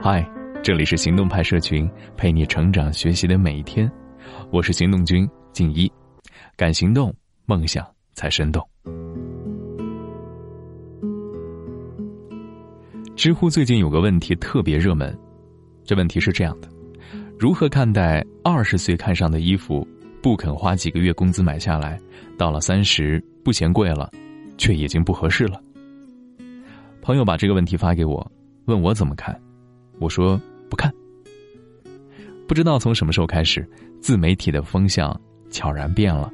嗨，这里是行动派社群，陪你成长学习的每一天。我是行动君静一，敢行动，梦想才生动。知乎最近有个问题特别热门，这问题是这样的：如何看待二十岁看上的衣服，不肯花几个月工资买下来，到了三十不嫌贵了，却已经不合适了？朋友把这个问题发给我，问我怎么看。我说不看。不知道从什么时候开始，自媒体的风向悄然变了。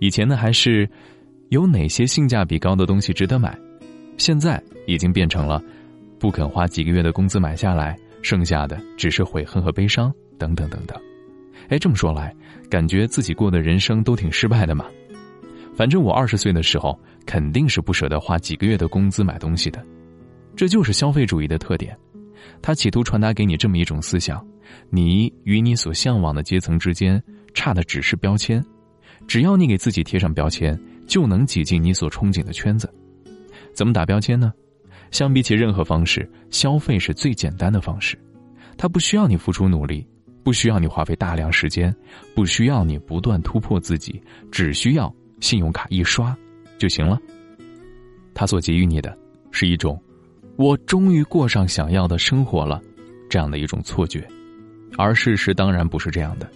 以前呢还是有哪些性价比高的东西值得买，现在已经变成了不肯花几个月的工资买下来，剩下的只是悔恨和悲伤等等等等。哎，这么说来，感觉自己过的人生都挺失败的嘛。反正我二十岁的时候肯定是不舍得花几个月的工资买东西的，这就是消费主义的特点。他企图传达给你这么一种思想：你与你所向往的阶层之间差的只是标签，只要你给自己贴上标签，就能挤进你所憧憬的圈子。怎么打标签呢？相比起任何方式，消费是最简单的方式。它不需要你付出努力，不需要你花费大量时间，不需要你不断突破自己，只需要信用卡一刷就行了。他所给予你的是一种。我终于过上想要的生活了，这样的一种错觉，而事实当然不是这样的。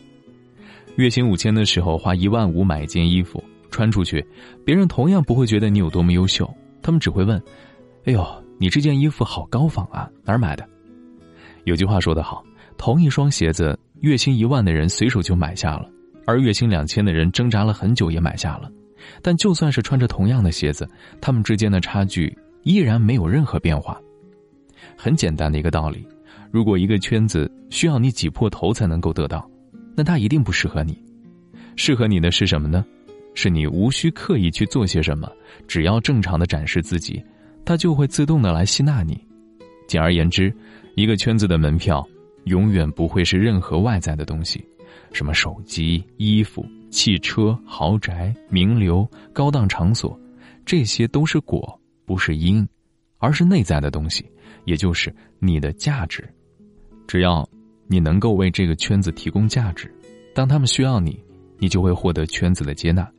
月薪五千的时候，花一万五买一件衣服穿出去，别人同样不会觉得你有多么优秀，他们只会问：“哎呦，你这件衣服好高仿啊，哪儿买的？”有句话说得好，同一双鞋子，月薪一万的人随手就买下了，而月薪两千的人挣扎了很久也买下了。但就算是穿着同样的鞋子，他们之间的差距。依然没有任何变化。很简单的一个道理：如果一个圈子需要你挤破头才能够得到，那它一定不适合你。适合你的是什么呢？是你无需刻意去做些什么，只要正常的展示自己，它就会自动的来吸纳你。简而言之，一个圈子的门票永远不会是任何外在的东西，什么手机、衣服、汽车、豪宅、名流、高档场所，这些都是果。不是因，而是内在的东西，也就是你的价值。只要你能够为这个圈子提供价值，当他们需要你，你就会获得圈子的接纳。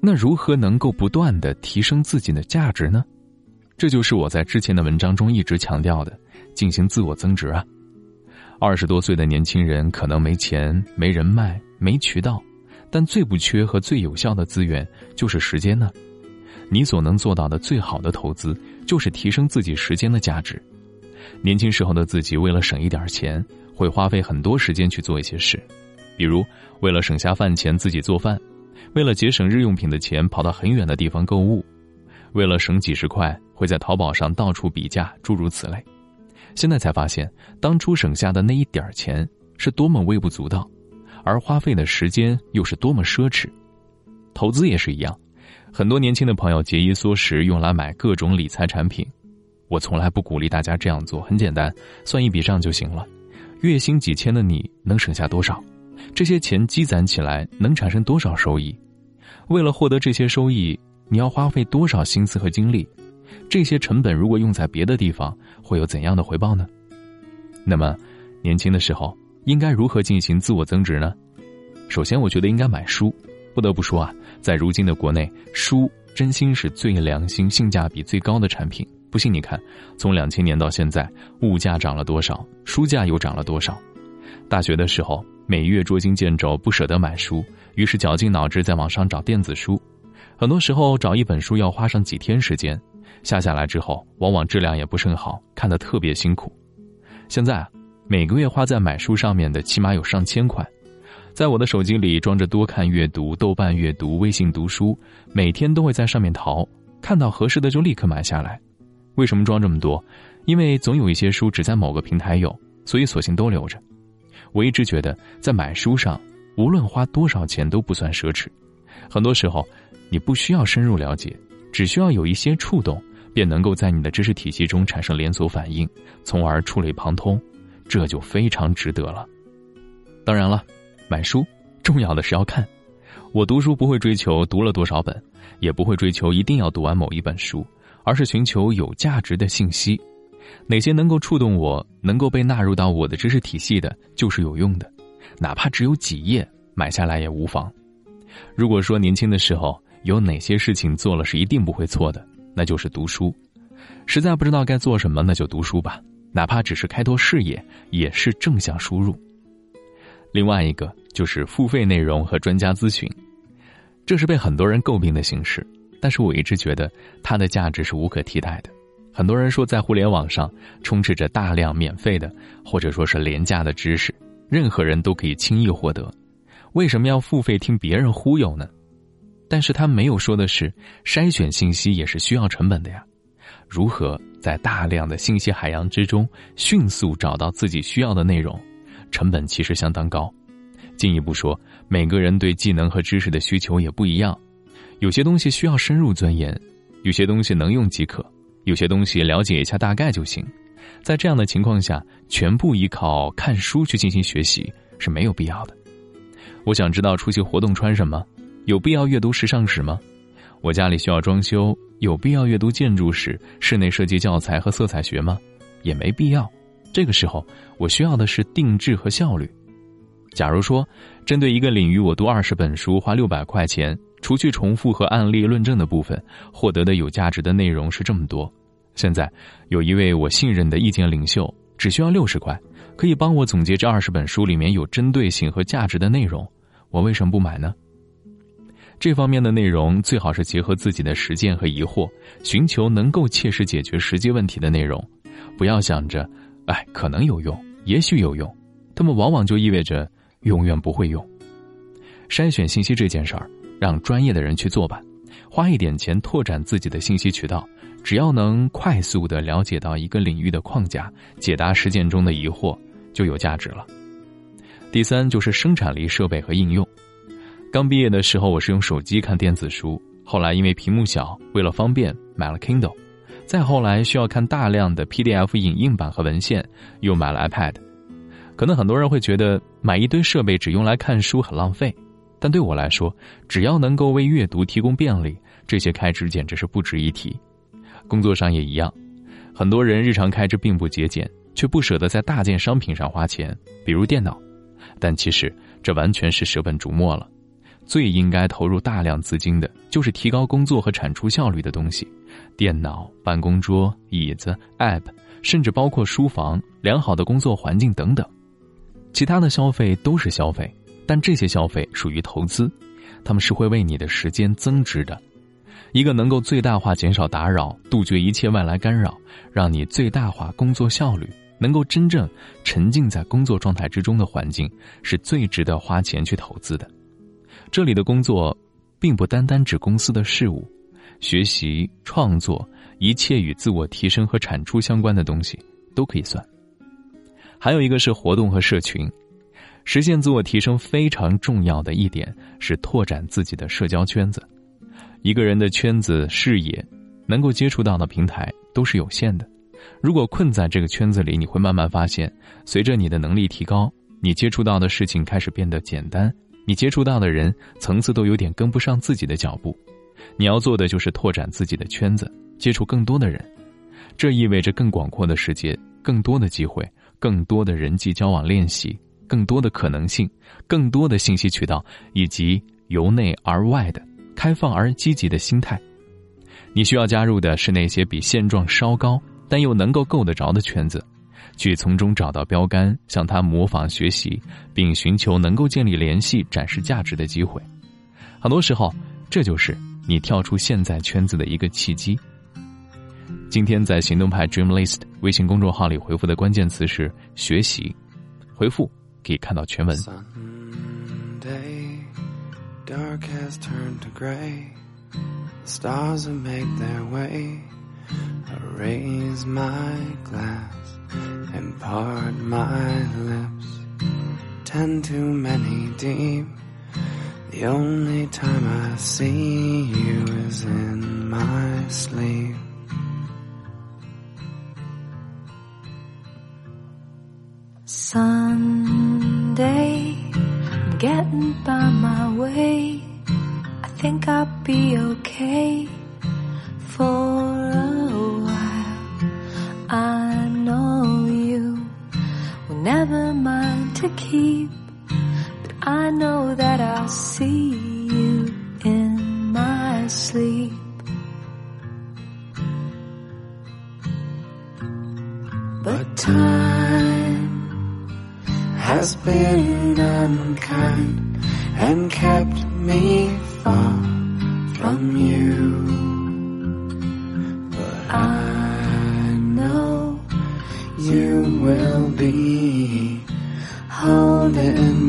那如何能够不断的提升自己的价值呢？这就是我在之前的文章中一直强调的，进行自我增值啊。二十多岁的年轻人可能没钱、没人脉、没渠道，但最不缺和最有效的资源就是时间呢。你所能做到的最好的投资，就是提升自己时间的价值。年轻时候的自己，为了省一点钱，会花费很多时间去做一些事，比如为了省下饭钱自己做饭，为了节省日用品的钱跑到很远的地方购物，为了省几十块会在淘宝上到处比价，诸如此类。现在才发现，当初省下的那一点钱是多么微不足道，而花费的时间又是多么奢侈。投资也是一样。很多年轻的朋友节衣缩食，用来买各种理财产品。我从来不鼓励大家这样做。很简单，算一笔账就行了。月薪几千的你能省下多少？这些钱积攒起来能产生多少收益？为了获得这些收益，你要花费多少心思和精力？这些成本如果用在别的地方，会有怎样的回报呢？那么，年轻的时候应该如何进行自我增值呢？首先，我觉得应该买书。不得不说啊，在如今的国内，书真心是最良心、性价比最高的产品。不信你看，从两千年到现在，物价涨了多少，书价又涨了多少。大学的时候，每月捉襟见肘，不舍得买书，于是绞尽脑汁在网上找电子书。很多时候，找一本书要花上几天时间，下下来之后，往往质量也不甚好，看得特别辛苦。现在，每个月花在买书上面的，起码有上千块。在我的手机里装着多看阅读、豆瓣阅读、微信读书，每天都会在上面淘，看到合适的就立刻买下来。为什么装这么多？因为总有一些书只在某个平台有，所以索性都留着。我一直觉得，在买书上，无论花多少钱都不算奢侈。很多时候，你不需要深入了解，只需要有一些触动，便能够在你的知识体系中产生连锁反应，从而触类旁通，这就非常值得了。当然了。买书，重要的是要看。我读书不会追求读了多少本，也不会追求一定要读完某一本书，而是寻求有价值的信息。哪些能够触动我，能够被纳入到我的知识体系的，就是有用的，哪怕只有几页，买下来也无妨。如果说年轻的时候有哪些事情做了是一定不会错的，那就是读书。实在不知道该做什么，那就读书吧，哪怕只是开拓视野，也是正向输入。另外一个就是付费内容和专家咨询，这是被很多人诟病的形式，但是我一直觉得它的价值是无可替代的。很多人说，在互联网上充斥着大量免费的，或者说是廉价的知识，任何人都可以轻易获得。为什么要付费听别人忽悠呢？但是他没有说的是，筛选信息也是需要成本的呀。如何在大量的信息海洋之中迅速找到自己需要的内容，成本其实相当高。进一步说，每个人对技能和知识的需求也不一样，有些东西需要深入钻研，有些东西能用即可。有些东西了解一下大概就行，在这样的情况下，全部依靠看书去进行学习是没有必要的。我想知道出席活动穿什么，有必要阅读时尚史吗？我家里需要装修，有必要阅读建筑史、室内设计教材和色彩学吗？也没必要。这个时候，我需要的是定制和效率。假如说，针对一个领域，我读二十本书花六百块钱。除去重复和案例论证的部分，获得的有价值的内容是这么多。现在有一位我信任的意见领袖，只需要六十块，可以帮我总结这二十本书里面有针对性和价值的内容。我为什么不买呢？这方面的内容最好是结合自己的实践和疑惑，寻求能够切实解决实际问题的内容。不要想着，哎，可能有用，也许有用，他们往往就意味着永远不会用。筛选信息这件事儿。让专业的人去做吧，花一点钱拓展自己的信息渠道，只要能快速的了解到一个领域的框架，解答实践中的疑惑，就有价值了。第三就是生产力设备和应用。刚毕业的时候，我是用手机看电子书，后来因为屏幕小，为了方便买了 Kindle，再后来需要看大量的 PDF 影印版和文献，又买了 iPad。可能很多人会觉得买一堆设备只用来看书很浪费。但对我来说，只要能够为阅读提供便利，这些开支简直是不值一提。工作上也一样，很多人日常开支并不节俭，却不舍得在大件商品上花钱，比如电脑。但其实这完全是舍本逐末了。最应该投入大量资金的，就是提高工作和产出效率的东西：电脑、办公桌、椅子、App，甚至包括书房、良好的工作环境等等。其他的消费都是消费。但这些消费属于投资，他们是会为你的时间增值的。一个能够最大化减少打扰、杜绝一切外来干扰，让你最大化工作效率，能够真正沉浸在工作状态之中的环境，是最值得花钱去投资的。这里的工作，并不单单指公司的事务，学习、创作，一切与自我提升和产出相关的东西都可以算。还有一个是活动和社群。实现自我提升非常重要的一点是拓展自己的社交圈子。一个人的圈子、视野，能够接触到的平台都是有限的。如果困在这个圈子里，你会慢慢发现，随着你的能力提高，你接触到的事情开始变得简单，你接触到的人层次都有点跟不上自己的脚步。你要做的就是拓展自己的圈子，接触更多的人。这意味着更广阔的世界、更多的机会、更多的人际交往练习。更多的可能性，更多的信息渠道，以及由内而外的开放而积极的心态。你需要加入的是那些比现状稍高，但又能够够得着的圈子，去从中找到标杆，向他模仿学习，并寻求能够建立联系、展示价值的机会。很多时候，这就是你跳出现在圈子的一个契机。今天在行动派 Dream List 微信公众号里回复的关键词是“学习”，回复。可以看到全文。stars made their way. Raise my glass part my lips. Ten too many deep. The only time I see you is in my sleep. Sunday, I'm getting by my way. I think I'll be okay for but I know that I'll see you in my sleep. But time has been unkind and kept me far from you. But I know you will be golden